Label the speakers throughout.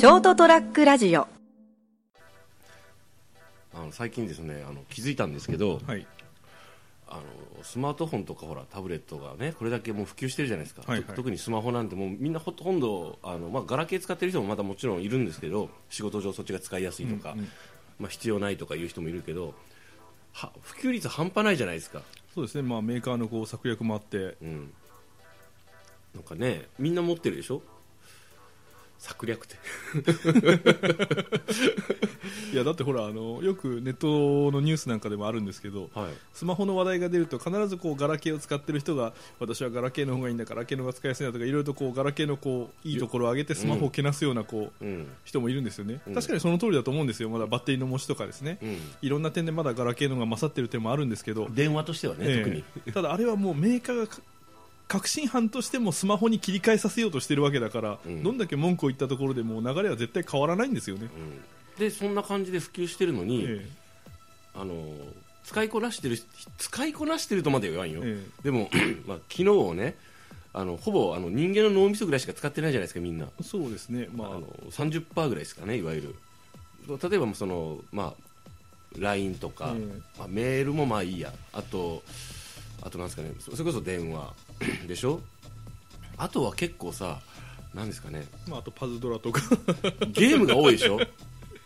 Speaker 1: ショートトラックラジオ。
Speaker 2: あの最近ですねあの気づいたんですけど
Speaker 3: はい。
Speaker 2: あのスマートフォンとかほらタブレットがねこれだけもう普及してるじゃないですか、
Speaker 3: はいはい。
Speaker 2: と特にスマホなんてもうみんなほとんどあの、まあ、ガラケー使ってる人もまだもちろんいるんですけど仕事上そっちが使いやすいとか、
Speaker 3: うんうん
Speaker 2: まあ、必要ないとかいう人もいるけどは普及率半端ないじゃないですか、
Speaker 3: そうですね、まあ、メーカーのこう策略もあって。
Speaker 2: うん、なんかねみんな持ってるでしょ？策略って。
Speaker 3: いやだってほらあのよくネットのニュースなんかでもあるんですけど
Speaker 2: はい。
Speaker 3: スマホの話題が出ると必ずこうガラケーを使ってる人が私はガラケーの方がいいんだガラケーの方が使いやすいんだとかいろいろとこうガラケーのこういいところを上げてスマホをけなすようなこう
Speaker 2: うん。
Speaker 3: 人もいるんですよね、
Speaker 2: うん。
Speaker 3: 確かにその通りだと思うんですよ。まだバッテリーの持ちとかですね、
Speaker 2: うん。
Speaker 3: いろんな点でまだガラケーの方が勝ってる点もあるんですけど、
Speaker 2: 電話としてはね、
Speaker 3: ええ。
Speaker 2: 特に。
Speaker 3: ただあれはもうメーカーがか革新犯としてもスマホに切り替えさせようとしてるわけだから、
Speaker 2: うん。
Speaker 3: どんだけ文句を言ったところでもう流れは絶対変わらないんですよね。
Speaker 2: うん。でそんな感じで普及してるのに、
Speaker 3: え
Speaker 2: あの使いこなしてる使いこなしてるとまでは言わんよ、
Speaker 3: ええ。
Speaker 2: でも、まあ、昨日をねあのほぼあの人間の脳みそぐらいしか使ってないじゃないですかみんな、
Speaker 3: えそうですね、まあ。
Speaker 2: あの30%ぐらいですかねいわゆる。例えばその、まあ、LINE とか、
Speaker 3: ええ。
Speaker 2: まあ、メールもまあいいや。あとあとなんですかねそそれこそ電話。でしょ？あとは結構さなんですかね。
Speaker 3: まあ、あとパズドラとか。
Speaker 2: ゲームが多いでしょ？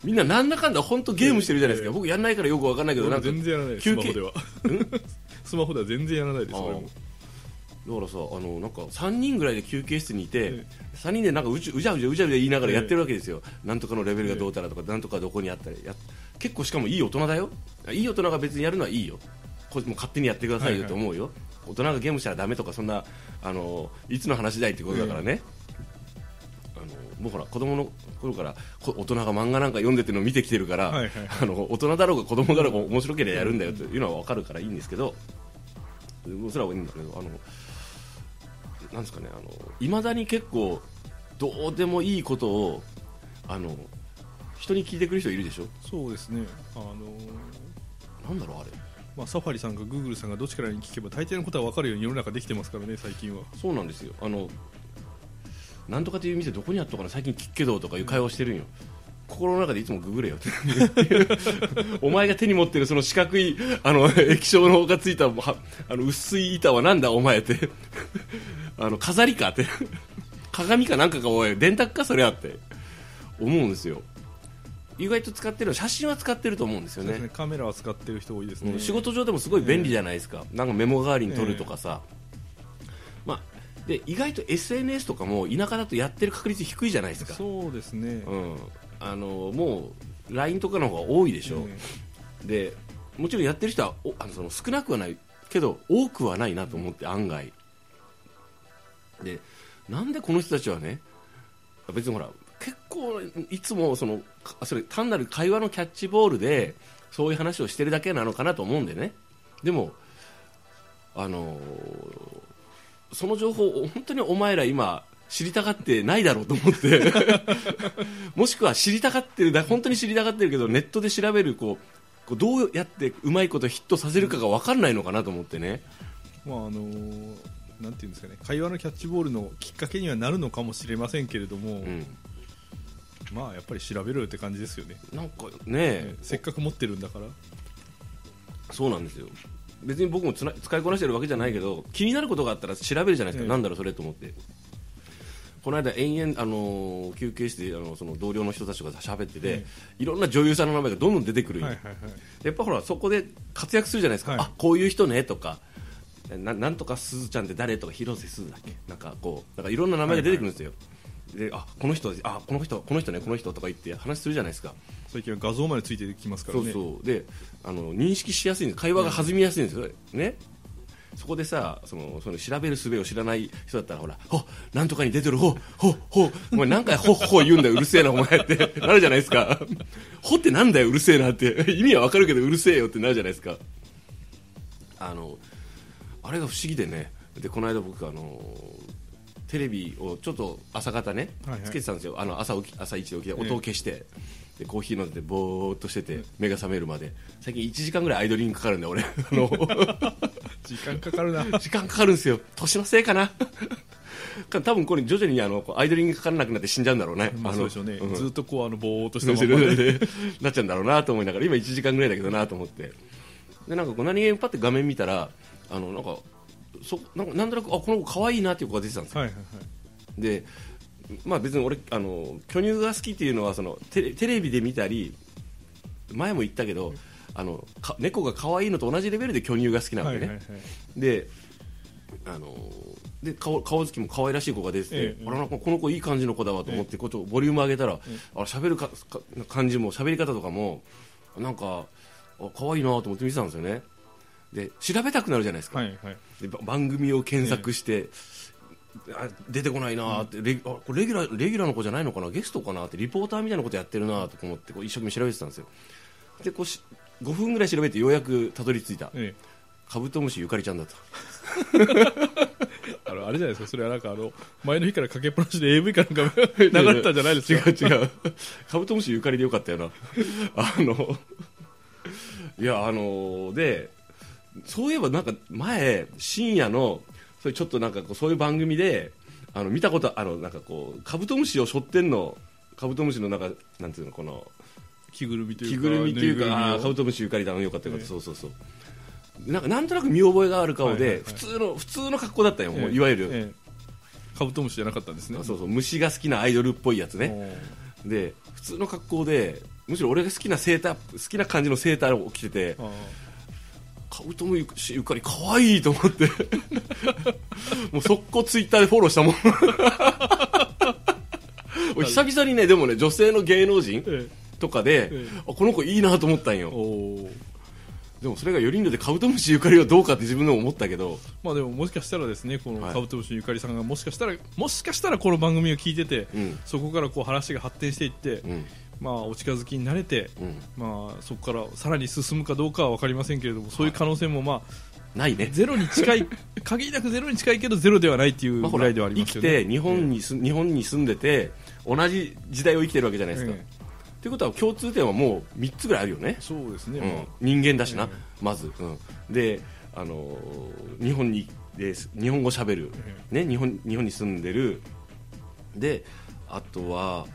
Speaker 2: みんななんだかんだ本当ゲームしてるじゃないですか、
Speaker 3: ええ。
Speaker 2: 僕やんないからよくわかんないけどなんか
Speaker 3: 全然やらないスマホでは。スマホでは全然やらないですそれも。
Speaker 2: だからさあのなんか3人ぐらいで休憩室にいて、
Speaker 3: え
Speaker 2: 3人でなんかうちうじゃうじゃうじゃうじゃ言いながらやってるわけですよ、なんとかのレベルがどうたらとか、なんとかどこにあったりや結構しかもいい大人だよ。いい大人が別にやるのはいいよこもう勝手にやってくださいよと思うよ、大人がゲームしたらダメとかそんなあのいつの話だいってことだからね、あのもうほら子供の頃からこ大人が漫画なんか読んでってのを見てきてるから、
Speaker 3: はいはい
Speaker 2: あの大人だろうが子供だろうが面白ければやるんだよというのは分かるからいいんですけど、それはいいんだけどあのなんですかねあの未だに結構どうでもいいことをあの人に聞いてくる人いるでしょ？
Speaker 3: そうですね。あの
Speaker 2: なんだろうあれ
Speaker 3: まあ、サファリさんかグーグルさんがどっちからに聞けば大抵のことは分かるように世の中できてますからね最近は。
Speaker 2: そうなんですよ。あのなんとかという店どこにあったかな最近聞くけどとかいう会話してるんよ、心の中でいつもググれよ。っ てお前が手に持ってるその四角いあの液晶のがついたあの薄い板はなんだお前って。あの飾りかって。鏡かなんかかおい。電卓かそれあって。思うんですよ。意外と使ってる写真は使ってると思うんですよね。
Speaker 3: ね。カメラは使ってる人多いですね、
Speaker 2: うん。仕事上でもすごい便利じゃないですか、なんかメモ代わりに撮るとかさ、まあ、で意外と SNS とかも田舎だとやってる確率低いじゃないですか、
Speaker 3: そうですね、
Speaker 2: うん、あのもう LINE とかの方が多いでしょ、
Speaker 3: え
Speaker 2: でもちろんやってる人はおあのその少なくはないけど多くはないなと思って案外。でなんでこの人たちはね別にほら結構いつもそのかそれ単なる会話のキャッチボールでそういう話をしてるだけなのかなと思うんでね。でもあのーその情報を本当にお前ら今知りたがってないだろうと思って。もしくは知りたがってるだ本当に知りたがってるけどネットで調べるこうこうどうやってうまいことヒットさせるかが分かんないのかなと思ってね。
Speaker 3: まああのなんていうんですかね。会話のキャッチボールのきっかけにはなるのかもしれませんけれども、
Speaker 2: うん
Speaker 3: まあやっぱり調べろよって感じですよね、
Speaker 2: なんかね。
Speaker 3: せっかく持ってるんだから。
Speaker 2: そうなんですよ。別に僕もつな使いこなしてるわけじゃないけど気になることがあったら調べるじゃないですか、
Speaker 3: ええ
Speaker 2: なんだろうそれと思って。この間延々、あのー休憩室であのその同僚の人たちが喋ってて、
Speaker 3: え
Speaker 2: いろんな女優さんの名前がどんどん出てくる
Speaker 3: はいはいはい。
Speaker 2: やっぱほらそこで活躍するじゃないですか、
Speaker 3: はい。
Speaker 2: あこういう人ねとか。ななんとかすずちゃんって誰？とか広瀬すずだっけ？なんかこうなんかいろんな名前が出てくるんですよ、であこの人あこの人この人ねこの人とか言って話するじゃないですか。
Speaker 3: 最近は画像までついてきますから
Speaker 2: そう
Speaker 3: ね
Speaker 2: そう。であの認識しやすいんです。会話が弾みやすいんですよ、ね。そこでさそのその調べる術を知らない人だったらほらほなんとかに出てるほほほ。お前何回ほほ言うんだよ。うるせえなお前って。なるじゃないですか。ほってなんだようるせえなって。意味はわかるけどうるせえよってなるじゃないですか。あのあれが不思議でね。でこの間僕あのテレビをちょっと朝方ね、つけてたんですよ。あの朝起き朝一で起きて音を消して、でコーヒー飲んでぼーっとしてて目が覚めるまで。最近1時間ぐらいアイドリングかかるんだよ俺。あの
Speaker 3: 時間かかるな。
Speaker 2: 時間かかるんですよ。年のせいかな。多分これ徐々にあのアイドリングかからなくなって死んじゃうんだろうね、
Speaker 3: まあ
Speaker 2: の
Speaker 3: そうでしょうね、
Speaker 2: ん。
Speaker 3: ずっとこうあのぼーっとし
Speaker 2: そう
Speaker 3: たままで
Speaker 2: でなっちゃうんだろうなと思いながら今1時間ぐらいだけどなと思って。でなんかこう何気にパッて画面見たらあのなんかそなんかなんとなくあこの子可愛いなっていう子が出てたんですよ。
Speaker 3: はいはいはい。
Speaker 2: でまあ別に俺あの巨乳が好きっていうのはそのテレテレビで見たり前も言ったけどあのか猫が可愛いのと同じレベルで巨乳が好きなわけね、
Speaker 3: はいはいはい。
Speaker 2: であので顔顔つきも可愛らしい子が出てて、
Speaker 3: ええ
Speaker 2: あらなんかこの子いい感じの子だわと思って、こうちょっとボリューム上げたら、あ喋るかか感じも喋り方とかもなんかあ可愛いなと思って見てたんですよねで調べたくなるじゃないですか、
Speaker 3: はいはい。
Speaker 2: でば番組を検索して、あ出てこないなーって、レギあこれレギュラーレギュラーの子じゃないのかな？ゲストかなってリポーターみたいなことやってるなと思ってこう一生懸命調べてたんですよ。でこうし5分ぐらい調べてようやくたどり着いた。
Speaker 3: え
Speaker 2: カブトムシゆかりちゃんだと。
Speaker 3: え あのあれじゃないですか。それはなんかあの前の日からかけっぱなしで AV かなんか 流れてたんじゃないですか。
Speaker 2: 違う違う。カブトムシゆかりでよかったよな。あのいやあのでそういえばなんか前深夜のそれちょっとなんかこうそういう番組であの見たことあのなんかこうカブトムシを背負ってんのカブトムシのなんかなんていうのこの
Speaker 3: 着ぐるみというか
Speaker 2: 着ぐるいうかカブトムシゆかりだよかったよかった、
Speaker 3: ええ。
Speaker 2: そうそうそう。なんかなんとなく見覚えがある顔で、普通の普通の格好だったよ、もう
Speaker 3: ええ。
Speaker 2: いわゆる、
Speaker 3: ええ。カブトムシじゃなかったんですね。
Speaker 2: そうそう。虫が好きなアイドルっぽいやつね。で普通の格好でむしろ俺が好きなセーター好きな感じのセーターを着ててカブトムシゆかり可愛いと思って。もう速攻ツイッターでフォローしたもん。俺久々にねでもね女性の芸能人
Speaker 3: え
Speaker 2: とかで、
Speaker 3: ええ。
Speaker 2: あこの子いいなと思ったん
Speaker 3: え
Speaker 2: よでもそれが4人でカブトムシゆかりはどうかって自分でも思ったけど。
Speaker 3: まあでももしかしたらですねこの
Speaker 2: はい。
Speaker 3: カブトムシゆかりさんがもしかしたらもしかしたらこの番組を聞いてて、
Speaker 2: うん。
Speaker 3: そこからこう話が発展していって、
Speaker 2: うん
Speaker 3: まあお近づきになれて、
Speaker 2: うん。
Speaker 3: まあそこからさらに進むかどうかは分かりませんけれどもそういう可能性もまあ
Speaker 2: ないね。
Speaker 3: ゼロに近い 限りなくゼロに近いけどゼロではないっていうぐらいではあり
Speaker 2: 生き
Speaker 3: ますよね。
Speaker 2: て日本にす、日本に住んでて同じ時代を生きてるわけじゃないですか、
Speaker 3: ええ。
Speaker 2: ということは共通点はもう3つぐらいあるよね、
Speaker 3: そうですね、
Speaker 2: うん。
Speaker 3: まあ
Speaker 2: 人間だしな、
Speaker 3: ええ。
Speaker 2: まず、うん、で、あのー日本にです日本語しゃべる、ね、日本日本に住んでる。であとは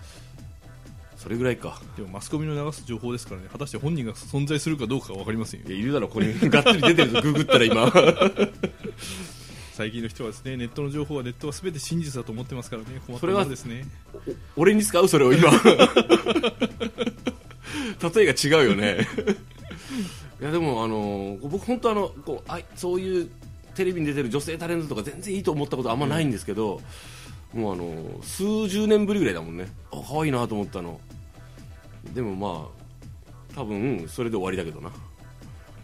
Speaker 2: それぐらいか。
Speaker 3: でもマスコミの流す情報ですからね。果たして本人が存在するかどうかは分かりませんよ。
Speaker 2: いやいるだろここに がっつり出てるぞ。ググったら今。
Speaker 3: 最近の人はですねネットの情報はネットは全て真実だと思ってますからね。困った
Speaker 2: それは
Speaker 3: ものですね。
Speaker 2: 俺に使うそれを今。例えが違うよね。いやでもあの僕本当あのこうあいそういうテレビに出てる女性タレントとか全然いいと思ったことあんまないんですけど、もうあの数十年ぶりぐらいだもんね。あ可愛いなと思ったのでもまあ多分それで終わりだけどな。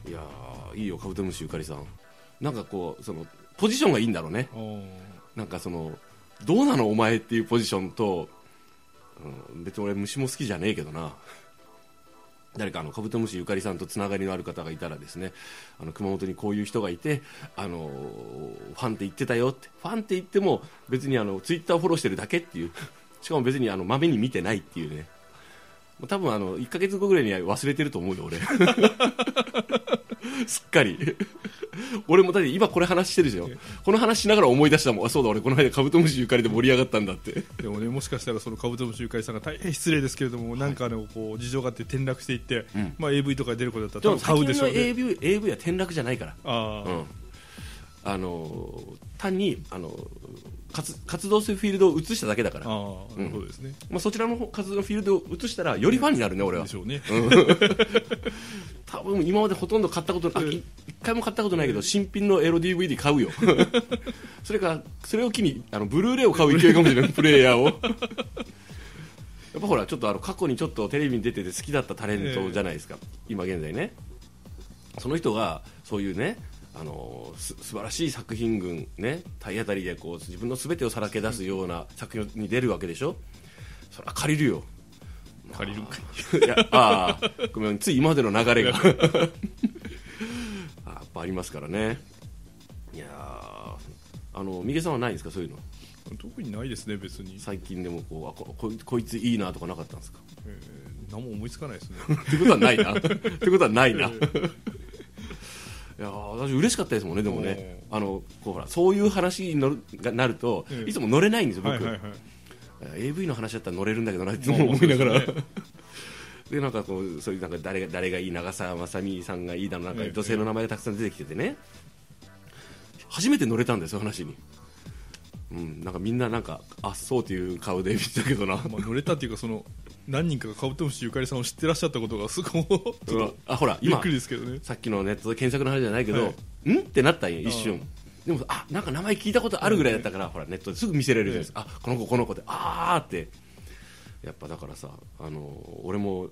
Speaker 2: いやーいいよカブトムシゆかりさん。なんかこうそのポジションがいいんだろうね。なんかそのどうなのお前っていうポジションと、うん、別に俺虫も好きじゃねえけどな。誰かあのカブトムシゆかりさんとつながりのある方がいたらですね。あの熊本にこういう人がいてあのファンって言ってたよって。ファンって言っても別にあのツイッターをフォローしてるだけっていう。しかも別にあのまめに見てないっていうね多分あの1か月後ぐらいには忘れてると思うよ俺。すっかり。俺もだって今これ話してるでしょこの話しながら思い出したもん。あそうだ俺この間カブトムシゆかりで盛り上がったんだって。
Speaker 3: でもねもしかしたらそのカブトムシゆかりさんが大変失礼ですけれども、なんかのこう事情があって転落していって、
Speaker 2: うん。
Speaker 3: まあ AV とかに出ることだったら多分買うでしょうね。
Speaker 2: AV, AV は転落じゃないから。
Speaker 3: ああ、
Speaker 2: うん。あの単にあの活活動するフィールドを移しただけだから。
Speaker 3: ああ、
Speaker 2: うん。
Speaker 3: そうですね。
Speaker 2: まあ、そちらの方活動のフィールドを移したらよりファンになるね俺は。
Speaker 3: でしょうね、
Speaker 2: 多分今までほとんど買ったことあい一回も買ったことないけど新品のエロ DVD 買うよ。それからそれを機にあのブルーレイを買う勢いかもしれないプレイヤーを。やっぱほらちょっとあの過去にちょっとテレビに出てて好きだったタレントじゃないですか、今現在ね。その人がそういうねあのす素晴らしい作品群ね体当たりでこう自分の全てをさらけ出すような作品に出るわけでしょ？それは借りるよ。
Speaker 3: 借りるんかい。
Speaker 2: いやああごめんつい今までの流れが。あやっぱありますからね。いやーあの三毛さんはないんですか？そういうの。
Speaker 3: 特にないですね別に、
Speaker 2: 最近でもこうあここいついいなとかなかったんですか？
Speaker 3: えー何も思いつかないですね。
Speaker 2: ってことはないな。ってことはないな、いやー私嬉しかったですもんねでもね。あのこうほらそういう話に乗るがなると、
Speaker 3: ええ
Speaker 2: いつも乗れないんですよ僕、
Speaker 3: はいはいはい。
Speaker 2: AV の話だったら乗れるんだけどなって思いながら、で なんかこうそういうなんか誰が誰がいい長澤まさみさんがいいだのなんか
Speaker 3: ええ
Speaker 2: 女性の名前がたくさん出てきててね、初めて乗れたんですよ話に、うん、なんかみんななんかあっそうという顔で見てたけどな、
Speaker 3: まあ、乗れたっていうかその何人かがカブトムシゆかりさんを知ってらっしゃったことがすごい。
Speaker 2: あほら今
Speaker 3: びっくりですけどね。
Speaker 2: さっきのネットで検索の話じゃないけど、
Speaker 3: は
Speaker 2: ん？ってなったんや一瞬。でもあなんか名前聞いたことあるぐらいだったから、ほらネットですぐ見せられるじゃないですか、あこの子この子であーって。やっぱだからさあの俺も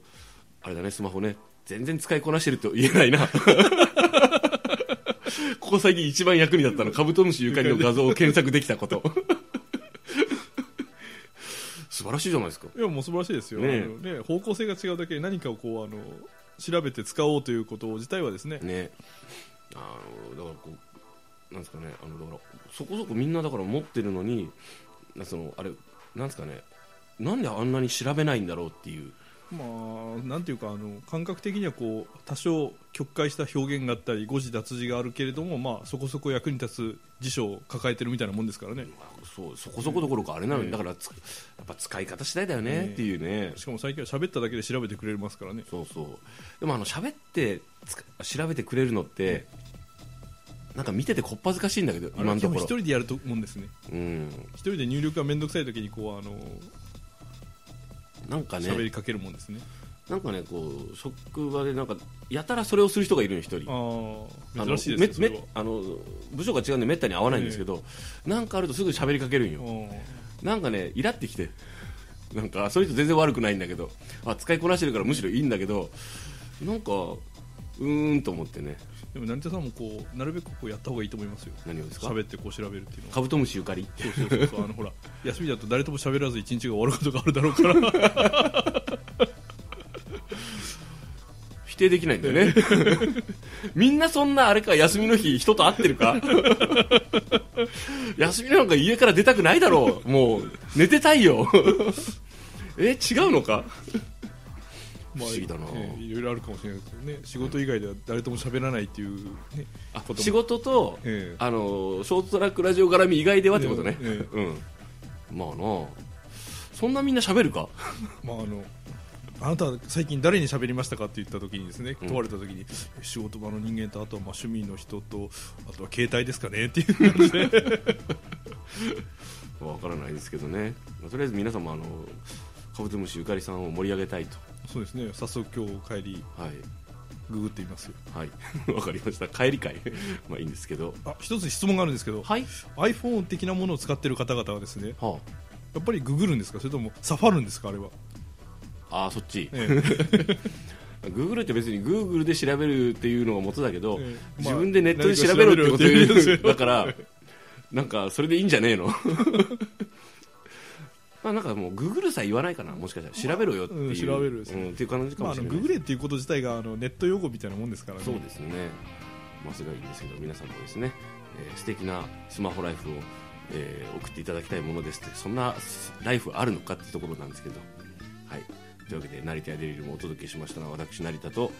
Speaker 2: あれだねスマホね全然使いこなしてると言えないな。ここ最近一番役に立ったのカブトムシゆかりの画像を検索できたこと素晴らしいじゃないですか。
Speaker 3: いやもう素晴らしいですよ、
Speaker 2: ね
Speaker 3: ね、方向性が違うだけで何かをこうあの調べて使おうということ自体はですね。
Speaker 2: ねあのだからこうなんですかね。あのだからそこそこみんなだから持ってるのになそのあれなんですかね。なんであんなに調べないんだろうっていう
Speaker 3: まあ、なんていうかあの感覚的にはこう多少曲解した表現があったり誤字脱字があるけれども、まあ、そこそこ役に立つ辞書を抱えてるみたいなもんですからね。
Speaker 2: そうそこそこどころかあれなのに、
Speaker 3: ええ。
Speaker 2: だからつやっぱ使い方次第だよねっていうね、
Speaker 3: しかも最近は喋っただけで調べてくれますからね。
Speaker 2: そうそう。でもあの喋って調べてくれるのってなんか見ててこっぱずかしいんだけど今のところ。
Speaker 3: 一人でやると思うんですね。
Speaker 2: うん。
Speaker 3: 一人で入力が面倒くさい時にこうあの
Speaker 2: なんかね
Speaker 3: 喋りかけるもんですね。
Speaker 2: なんかねこう職場でなんかやたらそれをする人がいるの一人。
Speaker 3: あ珍しいです
Speaker 2: めめあの部署が違うんでめったに会わないんですけど、なんかあるとすぐ喋りかけるんよ、
Speaker 3: は
Speaker 2: なんかねイラってきてなんかそういう人全然悪くないんだけどあ使いこなしてるからむしろいいんだけどなんかうーんと思ってね。
Speaker 3: でも成田さんもこうなるべくこうやった方がいいと思いますよ。
Speaker 2: 何をですか？
Speaker 3: 喋ってこう調べるっていうのは。
Speaker 2: カブトムシゆかり。
Speaker 3: そうそうそう。そうあのほら休みだと誰とも喋らず一日が終わることがあるだろうから。
Speaker 2: 否定できないんだよね。みんなそんなあれか休みの日人と会ってるか？休みなんか家から出たくないだろう。もう寝てたいよ。え違うのか？
Speaker 3: まあ
Speaker 2: 不思議だな。
Speaker 3: ええいろいろあるかもしれないですけどね。仕事以外では誰とも喋らないっていう、ね、
Speaker 2: あ
Speaker 3: ことも。
Speaker 2: 仕事と、
Speaker 3: ええ。
Speaker 2: あのショートトラックラジオ絡み以外ではってことね、
Speaker 3: ええ。
Speaker 2: うん。まあなそんなみんな喋るか？
Speaker 3: まああのあなたは最近誰に喋りましたかって言った時にですね
Speaker 2: うん。
Speaker 3: 問われた時に、仕事場の人間とあとはまあ趣味の人とあとは携帯ですかね？っていう。感じで
Speaker 2: わからないですけどね、まあとりあえず皆さんもあのカブトムシゆかりさんを盛り上げたいと
Speaker 3: そうですね。早速今日帰り
Speaker 2: はい。
Speaker 3: ググってみますよ。
Speaker 2: はい。わかりました。帰り会？まあいいんですけど。
Speaker 3: あ一つ質問があるんですけど、
Speaker 2: はい。
Speaker 3: iPhone 的なものを使ってる方々はですね
Speaker 2: は
Speaker 3: やっぱりググるんですか？それともサファるんですか？あれは、
Speaker 2: ああーそっち、
Speaker 3: え
Speaker 2: グーグルって別にグーグルで調べるっていうのが元だけど、
Speaker 3: ええ。
Speaker 2: 自分でネットで調べろってこと
Speaker 3: まあ何か調べろって言うんですよ。
Speaker 2: いうだからなんかそれでいいんじゃねえの？まあなんかもうグーグルさえ言わないかなもしかしたら。調べろよっていう、
Speaker 3: うん調べるですね。
Speaker 2: うんっていう感じか
Speaker 3: まあ、あ
Speaker 2: もしれない
Speaker 3: のググれっていうこと自体があのネット用語みたいなもんですからね。
Speaker 2: そうですね。まあそれはいいんですけど皆さんもですね、えー素敵なスマホライフを、えー送っていただきたいものですって。そんなライフあるのかってところなんですけど。はい。というわけで成田やデリルもお届けしましたのは私成田と。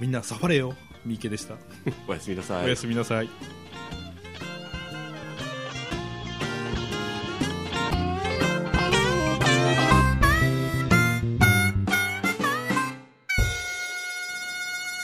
Speaker 3: みんなサファれよ。三池でした、
Speaker 2: おやすみなさい。
Speaker 3: おやすみなさい